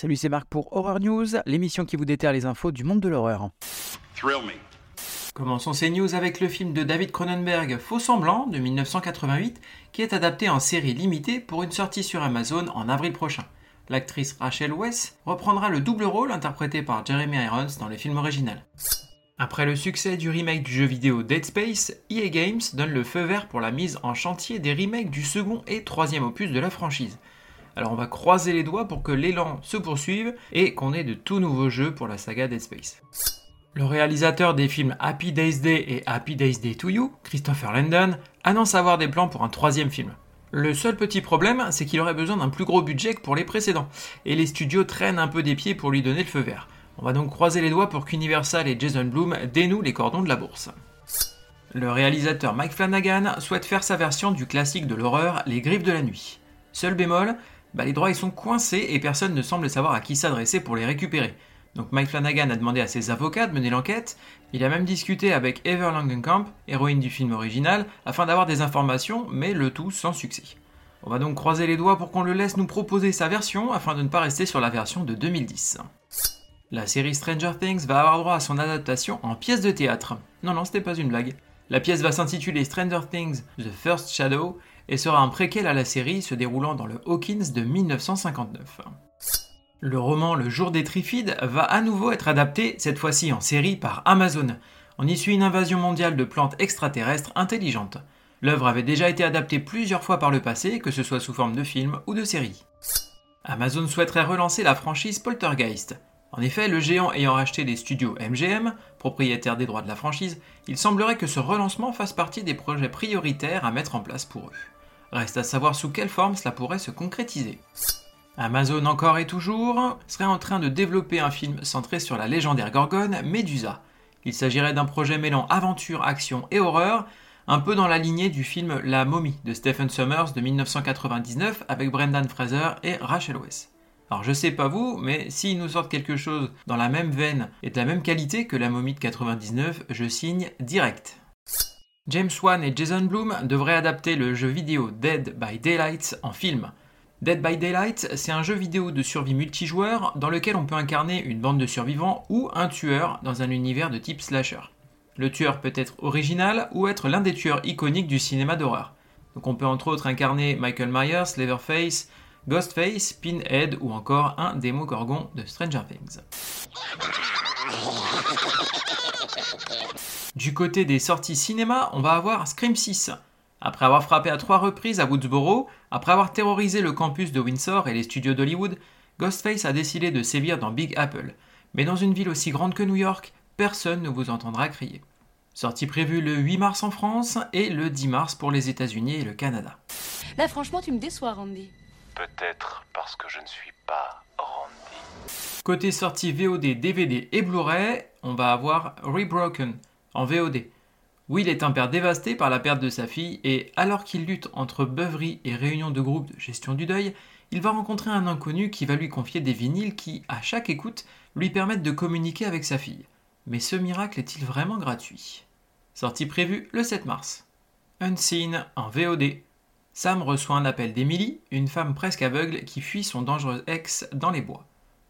Salut, c'est Marc pour Horror News, l'émission qui vous déterre les infos du monde de l'horreur. Commençons ces news avec le film de David Cronenberg Faux Semblant de 1988 qui est adapté en série limitée pour une sortie sur Amazon en avril prochain. L'actrice Rachel Weisz reprendra le double rôle interprété par Jeremy Irons dans le film original. Après le succès du remake du jeu vidéo Dead Space, EA Games donne le feu vert pour la mise en chantier des remakes du second et troisième opus de la franchise. Alors on va croiser les doigts pour que l'élan se poursuive et qu'on ait de tout nouveaux jeux pour la saga Dead Space. Le réalisateur des films Happy Days Day et Happy Days Day to You, Christopher Landon, annonce avoir des plans pour un troisième film. Le seul petit problème, c'est qu'il aurait besoin d'un plus gros budget que pour les précédents, et les studios traînent un peu des pieds pour lui donner le feu vert. On va donc croiser les doigts pour qu'Universal et Jason Blum dénouent les cordons de la bourse. Le réalisateur Mike Flanagan souhaite faire sa version du classique de l'horreur Les Griffes de la Nuit. Seul bémol, bah les droits ils sont coincés et personne ne semble savoir à qui s'adresser pour les récupérer. Donc Mike Flanagan a demandé à ses avocats de mener l'enquête, il a même discuté avec Ever Langenkamp, héroïne du film original, afin d'avoir des informations, mais le tout sans succès. On va donc croiser les doigts pour qu'on le laisse nous proposer sa version afin de ne pas rester sur la version de 2010. La série Stranger Things va avoir droit à son adaptation en pièce de théâtre. Non, non, c'était pas une blague. La pièce va s'intituler Stranger Things The First Shadow et sera un préquel à la série se déroulant dans le Hawkins de 1959. Le roman Le jour des Trifides va à nouveau être adapté, cette fois-ci en série par Amazon. On y suit une invasion mondiale de plantes extraterrestres intelligentes. L'œuvre avait déjà été adaptée plusieurs fois par le passé, que ce soit sous forme de film ou de série. Amazon souhaiterait relancer la franchise Poltergeist. En effet, le géant ayant racheté les studios MGM, propriétaire des droits de la franchise, il semblerait que ce relancement fasse partie des projets prioritaires à mettre en place pour eux. Reste à savoir sous quelle forme cela pourrait se concrétiser. Amazon encore et toujours serait en train de développer un film centré sur la légendaire gorgone Medusa. Il s'agirait d'un projet mêlant aventure, action et horreur, un peu dans la lignée du film La momie de Stephen Sommers de 1999 avec Brendan Fraser et Rachel Weisz. Alors je sais pas vous, mais s'ils nous sortent quelque chose dans la même veine et de la même qualité que la momie de 99, je signe direct. James Wan et Jason Blum devraient adapter le jeu vidéo Dead by Daylight en film. Dead by Daylight, c'est un jeu vidéo de survie multijoueur dans lequel on peut incarner une bande de survivants ou un tueur dans un univers de type slasher. Le tueur peut être original ou être l'un des tueurs iconiques du cinéma d'horreur. Donc on peut entre autres incarner Michael Myers, Leatherface, Ghostface, Pinhead ou encore un démo-gorgon de Stranger Things. Du côté des sorties cinéma, on va avoir Scream 6, après avoir frappé à trois reprises à Woodsboro, après avoir terrorisé le campus de Windsor et les studios d'Hollywood, Ghostface a décidé de sévir dans Big Apple. Mais dans une ville aussi grande que New York, personne ne vous entendra crier. Sortie prévue le 8 mars en France et le 10 mars pour les États-Unis et le Canada. Là, franchement, tu me déçois, Randy. Peut-être parce que je ne suis pas Randy. Côté sortie VOD, DVD et Blu-ray, on va avoir Rebroken en VOD. Will est un père dévasté par la perte de sa fille et alors qu'il lutte entre beuverie et réunion de groupe de gestion du deuil, il va rencontrer un inconnu qui va lui confier des vinyles qui, à chaque écoute, lui permettent de communiquer avec sa fille. Mais ce miracle est-il vraiment gratuit? Sortie prévue le 7 mars. Unseen en VOD. Sam reçoit un appel d'Emily, une femme presque aveugle qui fuit son dangereux ex dans les bois.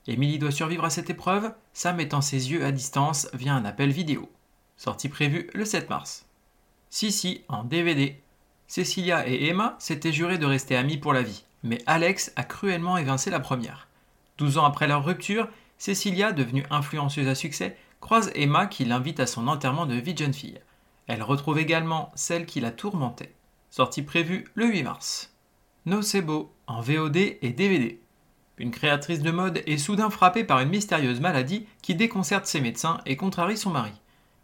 Emily doit survivre à cette épreuve, Sam mettant ses yeux à distance via un appel vidéo sortie prévue le 7 mars. Sissi en DVD. Cecilia et Emma s'étaient jurées de rester amies pour la vie, mais Alex a cruellement évincé la première. Douze ans après leur rupture, Cecilia, devenue influenceuse à succès, croise Emma qui l'invite à son enterrement de vie de jeune fille. Elle retrouve également celle qui la tourmentait. Sortie prévue le 8 mars. Nocebo en VOD et DVD. Une créatrice de mode est soudain frappée par une mystérieuse maladie qui déconcerte ses médecins et contrarie son mari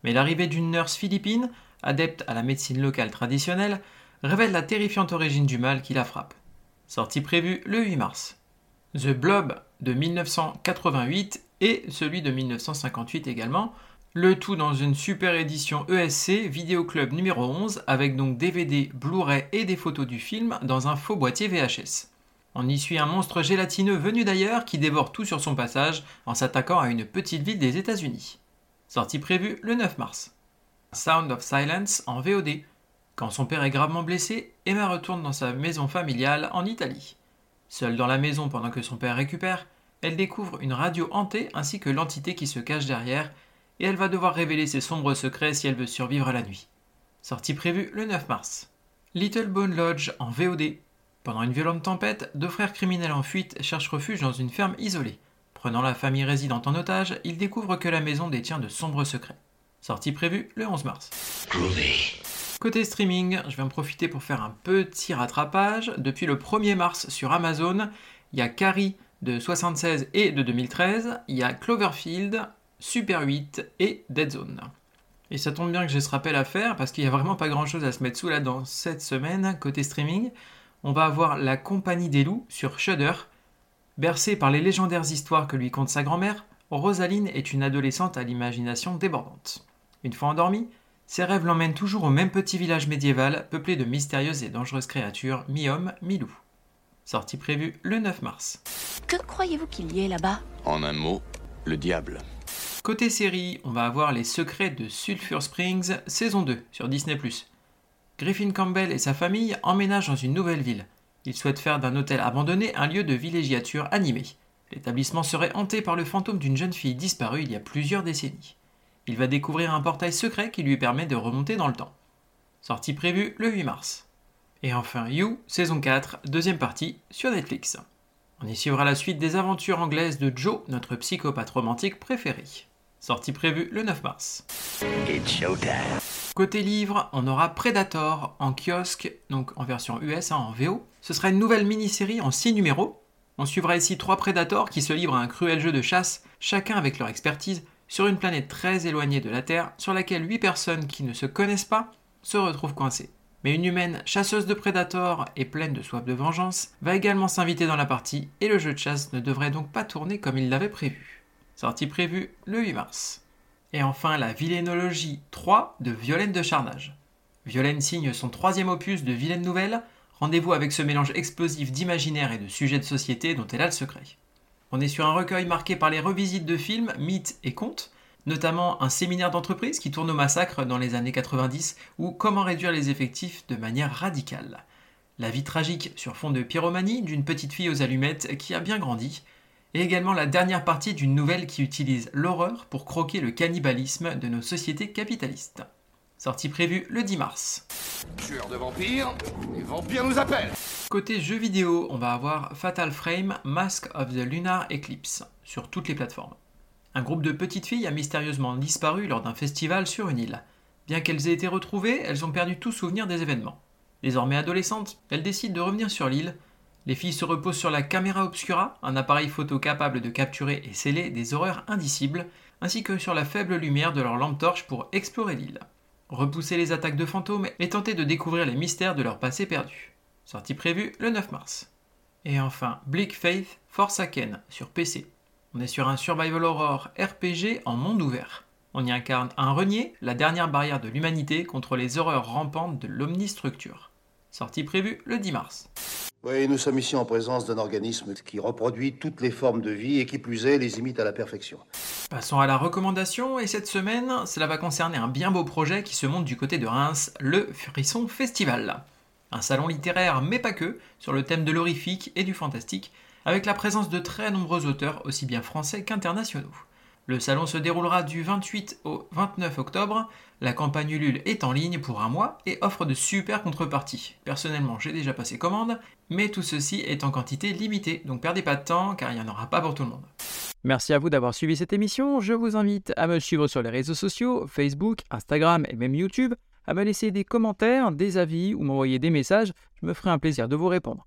mais l'arrivée d'une nurse philippine, adepte à la médecine locale traditionnelle, révèle la terrifiante origine du mal qui la frappe. Sortie prévue le 8 mars. The Blob de 1988 et celui de 1958 également, le tout dans une super édition ESC Vidéo Club numéro 11 avec donc DVD, Blu-ray et des photos du film dans un faux boîtier VHS. On y suit un monstre gélatineux venu d'ailleurs qui dévore tout sur son passage en s'attaquant à une petite ville des États-Unis. Sortie prévue le 9 mars. Sound of Silence en VOD. Quand son père est gravement blessé, Emma retourne dans sa maison familiale en Italie. Seule dans la maison pendant que son père récupère, elle découvre une radio hantée ainsi que l'entité qui se cache derrière, et elle va devoir révéler ses sombres secrets si elle veut survivre à la nuit. Sortie prévue le 9 mars. Little Bone Lodge en VOD. Pendant une violente tempête, deux frères criminels en fuite cherchent refuge dans une ferme isolée. Prenant la famille résidente en otage, ils découvrent que la maison détient de sombres secrets. Sortie prévue le 11 mars. Côté streaming, je vais en profiter pour faire un petit rattrapage. Depuis le 1er mars sur Amazon, il y a Carrie de 76 et de 2013, il y a Cloverfield, Super 8 et Dead Zone. Et ça tombe bien que j'ai ce rappel à faire parce qu'il n'y a vraiment pas grand chose à se mettre sous là dans cette semaine côté streaming. On va avoir La Compagnie des Loups sur Shudder. Bercée par les légendaires histoires que lui conte sa grand-mère, Rosaline est une adolescente à l'imagination débordante. Une fois endormie, ses rêves l'emmènent toujours au même petit village médiéval peuplé de mystérieuses et dangereuses créatures, mi-hommes, mi-loups. Sortie prévue le 9 mars. Que croyez-vous qu'il y ait là-bas? En un mot, le diable. Côté série, on va avoir Les Secrets de Sulphur Springs, saison 2, sur Disney+. Griffin Campbell et sa famille emménagent dans une nouvelle ville. Ils souhaitent faire d'un hôtel abandonné un lieu de villégiature animé. L'établissement serait hanté par le fantôme d'une jeune fille disparue il y a plusieurs décennies. Il va découvrir un portail secret qui lui permet de remonter dans le temps. Sortie prévue le 8 mars. Et enfin You, saison 4, deuxième partie, sur Netflix. On y suivra la suite des aventures anglaises de Joe, notre psychopathe romantique préféré. Sortie prévue le 9 mars. Côté livre, on aura Predator en kiosque, donc en version US, hein, en VO. Ce sera une nouvelle mini-série en 6 numéros. On suivra ici trois Predators qui se livrent à un cruel jeu de chasse, chacun avec leur expertise, sur une planète très éloignée de la Terre, sur laquelle 8 personnes qui ne se connaissent pas se retrouvent coincées. Mais une humaine chasseuse de prédateurs et pleine de soif de vengeance va également s'inviter dans la partie et le jeu de chasse ne devrait donc pas tourner comme il l'avait prévu. Sortie prévue le 8 mars. Et enfin la Villénologie 3 de Violaine de Charnage. Violaine signe son troisième opus de Vilaine Nouvelle. Rendez-vous avec ce mélange explosif d'imaginaire et de sujets de société dont elle a le secret. On est sur un recueil marqué par les revisites de films, mythes et contes, notamment un séminaire d'entreprise qui tourne au massacre dans les années 90 ou comment réduire les effectifs de manière radicale. La vie tragique sur fond de pyromanie d'une petite fille aux allumettes qui a bien grandi, et également la dernière partie d'une nouvelle qui utilise l'horreur pour croquer le cannibalisme de nos sociétés capitalistes. Sortie prévue le 10 mars. Tueur de vampires, les vampires nous appellent Côté jeux vidéo, on va avoir Fatal Frame Mask of the Lunar Eclipse sur toutes les plateformes. Un groupe de petites filles a mystérieusement disparu lors d'un festival sur une île. Bien qu'elles aient été retrouvées, elles ont perdu tout souvenir des événements. Désormais adolescentes, elles décident de revenir sur l'île. Les filles se reposent sur la caméra obscura, un appareil photo capable de capturer et sceller des horreurs indicibles, ainsi que sur la faible lumière de leur lampe torche pour explorer l'île. Repousser les attaques de fantômes et tenter de découvrir les mystères de leur passé perdu. Sortie prévue le 9 mars. Et enfin, Bleak Faith Forsaken sur PC. On est sur un survival horror RPG en monde ouvert. On y incarne un renier, la dernière barrière de l'humanité contre les horreurs rampantes de l'omnistructure. Sortie prévue le 10 mars. Oui, nous sommes ici en présence d'un organisme qui reproduit toutes les formes de vie et qui plus est les imite à la perfection. Passons à la recommandation et cette semaine, cela va concerner un bien beau projet qui se monte du côté de Reims, le Frisson Festival. Un salon littéraire, mais pas que, sur le thème de l'horrifique et du fantastique, avec la présence de très nombreux auteurs, aussi bien français qu'internationaux. Le salon se déroulera du 28 au 29 octobre. La campagne Ulule est en ligne pour un mois et offre de super contreparties. Personnellement, j'ai déjà passé commande, mais tout ceci est en quantité limitée, donc perdez pas de temps car il n'y en aura pas pour tout le monde. Merci à vous d'avoir suivi cette émission. Je vous invite à me suivre sur les réseaux sociaux, Facebook, Instagram et même YouTube, à me laisser des commentaires, des avis ou m'envoyer des messages. Je me ferai un plaisir de vous répondre.